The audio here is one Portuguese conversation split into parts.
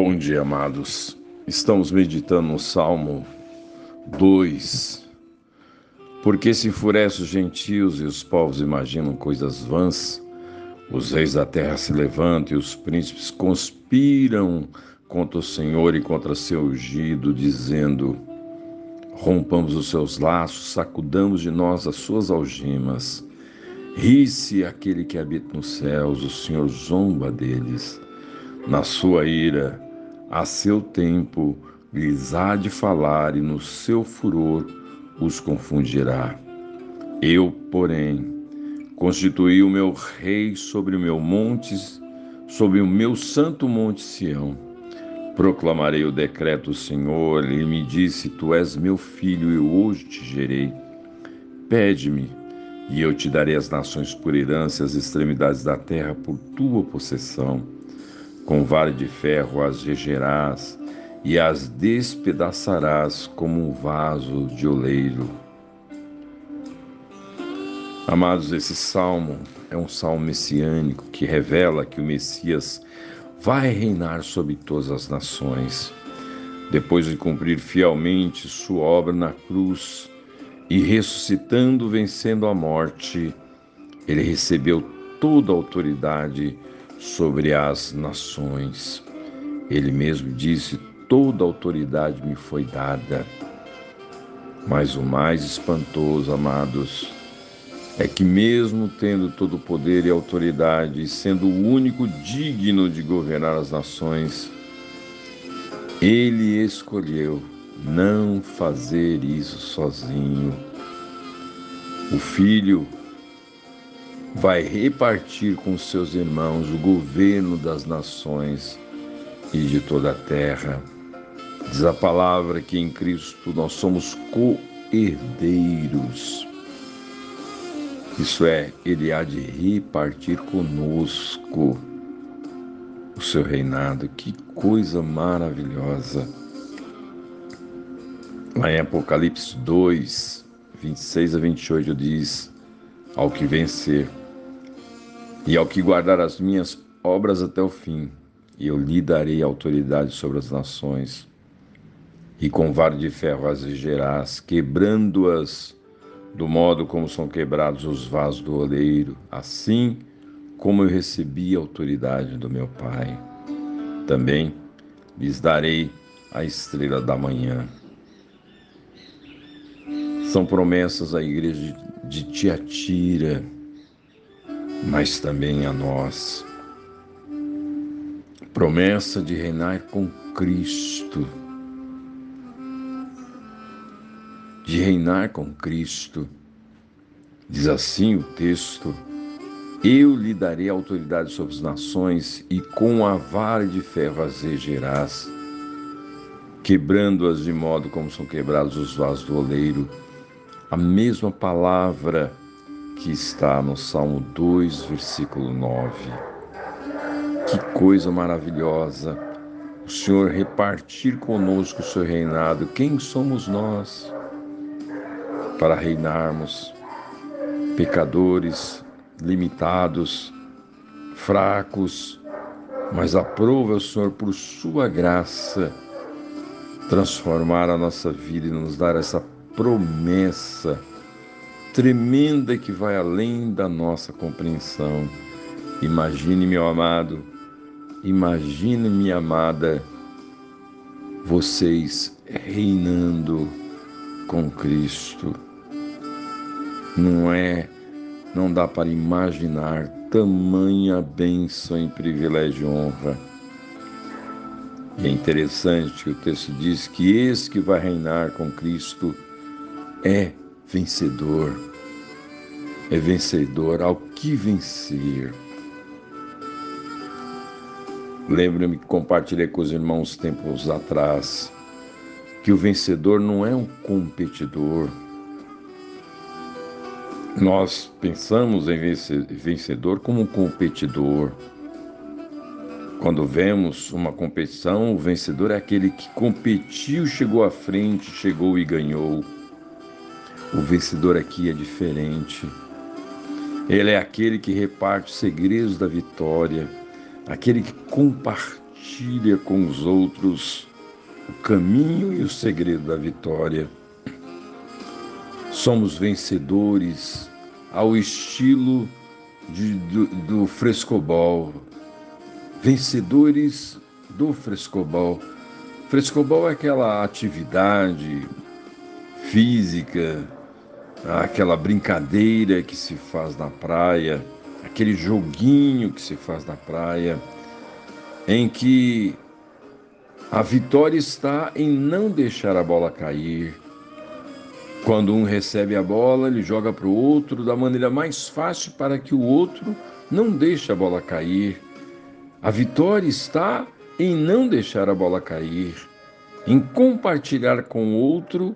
Bom dia, amados. Estamos meditando no Salmo 2. Porque se enfurecem os gentios e os povos imaginam coisas vãs, os reis da terra se levantam e os príncipes conspiram contra o Senhor e contra seu ungido, dizendo: Rompamos os seus laços, sacudamos de nós as suas algemas. Ri-se aquele que habita nos céus, o Senhor zomba deles. Na sua ira, a seu tempo, lhes há de falar, e no seu furor os confundirá. Eu, porém, constituí o meu rei sobre o meu monte, sobre o meu santo monte Sião. Proclamarei o decreto do Senhor, ele me disse: Tu és meu filho, eu hoje te gerei. Pede-me, e eu te darei as nações por herança, as extremidades da terra por tua possessão. Com vara de ferro as regerás e as despedaçarás como um vaso de oleiro. Amados, esse salmo é um salmo messiânico que revela que o Messias vai reinar sobre todas as nações. Depois de cumprir fielmente sua obra na cruz e ressuscitando, vencendo a morte, ele recebeu toda a autoridade sobre as nações. Ele mesmo disse: Toda autoridade me foi dada. Mas o mais espantoso, amados, é que, mesmo tendo todo o poder e autoridade, e sendo o único digno de governar as nações, ele escolheu não fazer isso sozinho. O Filho vai repartir com seus irmãos o governo das nações e de toda a terra. Diz a palavra que em Cristo nós somos co-herdeiros. Isso é, Ele há de repartir conosco o seu reinado. Que coisa maravilhosa! Lá em Apocalipse 2, 26 a 28 diz: Ao que vencer, e ao que guardar as minhas obras até o fim, eu lhe darei autoridade sobre as nações, e com vara de ferro as regerás, quebrando-as do modo como são quebrados os vasos do oleiro, assim como eu recebi a autoridade do meu Pai. Também lhes darei a estrela da manhã. São promessas à igreja de Tiatira mas também a nós. Promessa de reinar com Cristo. De reinar com Cristo. Diz assim o texto: Eu lhe darei autoridade sobre as nações, e com a vara de ferro as quebrando-as de modo como são quebrados os vasos do oleiro. A mesma palavra que está no Salmo 2, versículo 9. Que coisa maravilhosa! O Senhor repartir conosco o seu reinado. Quem somos nós para reinarmos? Pecadores, limitados, fracos, mas aprova o Senhor por sua graça transformar a nossa vida e nos dar essa promessa tremenda que vai além da nossa compreensão. Imagine, meu amado, imagine, minha amada, vocês reinando com Cristo. Não é, não dá para imaginar tamanha bênção e privilégio e honra. E é interessante que o texto diz que esse que vai reinar com Cristo é vencedor. É vencedor ao que vencer. Lembro-me que compartilhei com os irmãos tempos atrás que o vencedor não é um competidor. Nós pensamos em vencedor como um competidor. Quando vemos uma competição, o vencedor é aquele que competiu, chegou à frente, chegou e ganhou. O vencedor aqui é diferente. Ele é aquele que reparte os segredos da vitória, aquele que compartilha com os outros o caminho e o segredo da vitória. Somos vencedores ao estilo de, do, do frescobol, vencedores do frescobol. Frescobol é aquela atividade física, aquela brincadeira que se faz na praia, aquele joguinho que se faz na praia, em que a vitória está em não deixar a bola cair. Quando um recebe a bola, ele joga para o outro da maneira mais fácil para que o outro não deixe a bola cair. A vitória está em não deixar a bola cair, em compartilhar com o outro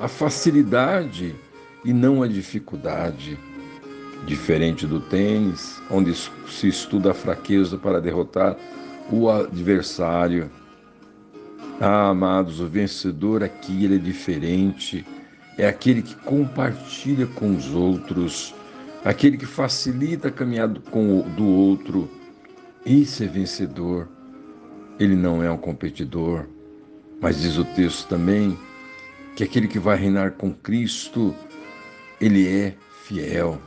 a facilidade e não a dificuldade. Diferente do tênis, onde se estuda a fraqueza para derrotar o adversário. Ah, amados, o vencedor aqui ele é diferente. É aquele que compartilha com os outros, aquele que facilita a caminhada com o, do outro. Esse é vencedor. Ele não é um competidor, mas diz o texto também que aquele que vai reinar com Cristo, ele é fiel.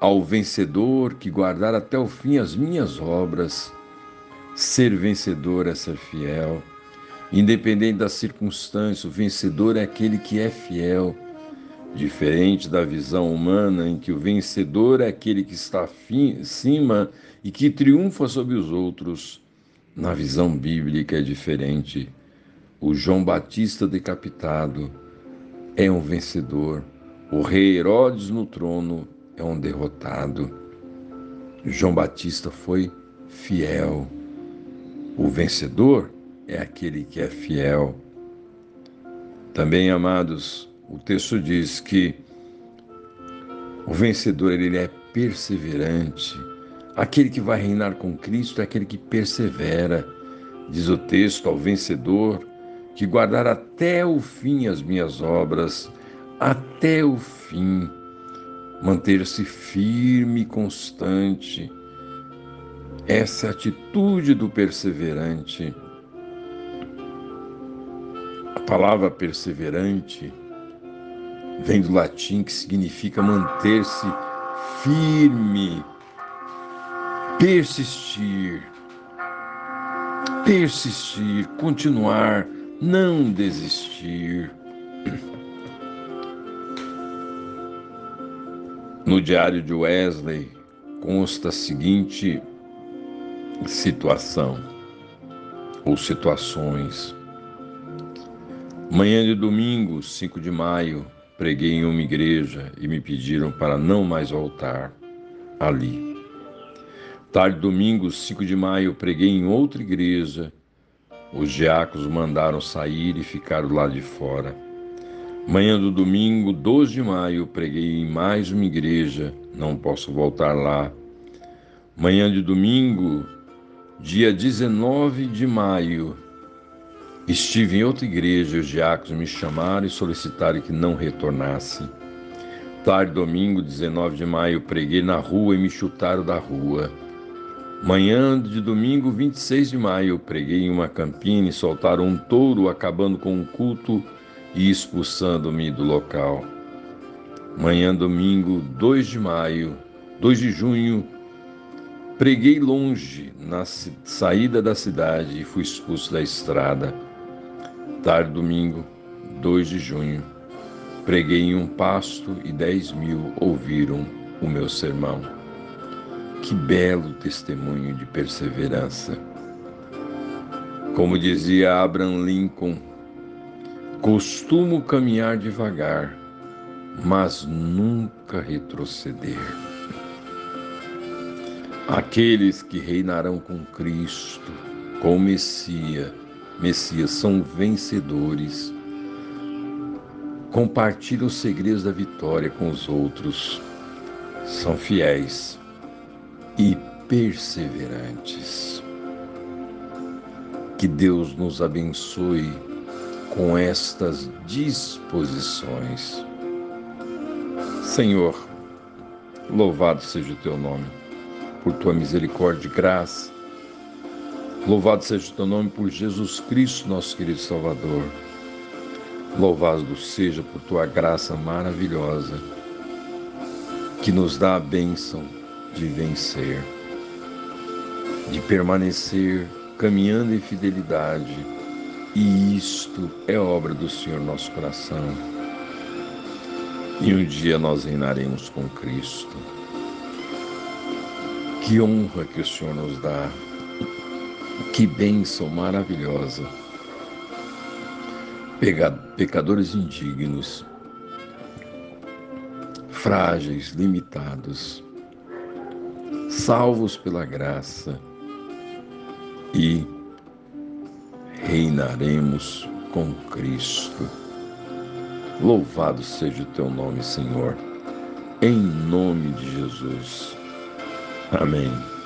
Ao vencedor que guardar até o fim as minhas obras, ser vencedor é ser fiel. Independente das circunstâncias, o vencedor é aquele que é fiel. Diferente da visão humana, em que o vencedor é aquele que está acima e que triunfa sobre os outros, na visão bíblica é diferente. O João Batista decapitado é um vencedor. O rei Herodes no trono é um derrotado. João Batista foi fiel. O vencedor é aquele que é fiel. Também, amados, o texto diz que o vencedor ele é perseverante. Aquele que vai reinar com Cristo é aquele que persevera. Diz o texto ao vencedor que guardar até o fim as minhas obras, até o fim, manter-se firme e constante. Essa é atitude do perseverante. A palavra perseverante vem do latim que significa manter-se firme, persistir, persistir, continuar não desistir. No diário de Wesley consta a seguinte situação ou situações. Manhã de domingo, 5 de maio, preguei em uma igreja e me pediram para não mais voltar ali. Tarde domingo, 5 de maio, preguei em outra igreja os diáconos mandaram sair e ficar do lado de fora. Manhã do domingo, 12 de maio, preguei em mais uma igreja, não posso voltar lá. Manhã de domingo, dia 19 de maio, estive em outra igreja os diáconos me chamaram e solicitaram que não retornasse. Tarde domingo, 19 de maio, preguei na rua e me chutaram da rua. Manhã de domingo 26 de maio, preguei em uma campina e soltaram um touro acabando com um culto e expulsando-me do local. Manhã domingo 2 de maio, 2 de junho, preguei longe, na saída da cidade e fui expulso da estrada. Tarde domingo 2 de junho, preguei em um pasto e dez mil ouviram o meu sermão. Que belo testemunho de perseverança. Como dizia Abraham Lincoln, costumo caminhar devagar, mas nunca retroceder. Aqueles que reinarão com Cristo, com o Messias, Messias são vencedores. Compartilham os segredos da vitória com os outros. São fiéis e perseverantes. Que Deus nos abençoe com estas disposições. Senhor, louvado seja o teu nome, por tua misericórdia e graça. Louvado seja o teu nome por Jesus Cristo, nosso querido Salvador. Louvado seja por tua graça maravilhosa, que nos dá a bênção de vencer, de permanecer caminhando em fidelidade, e isto é obra do Senhor nosso coração. E um dia nós reinaremos com Cristo. Que honra que o Senhor nos dá que bênção maravilhosa. Pecadores indignos, frágeis, limitados, salvos pela graça e reinaremos com Cristo. Louvado seja o teu nome, Senhor, em nome de Jesus. Amém.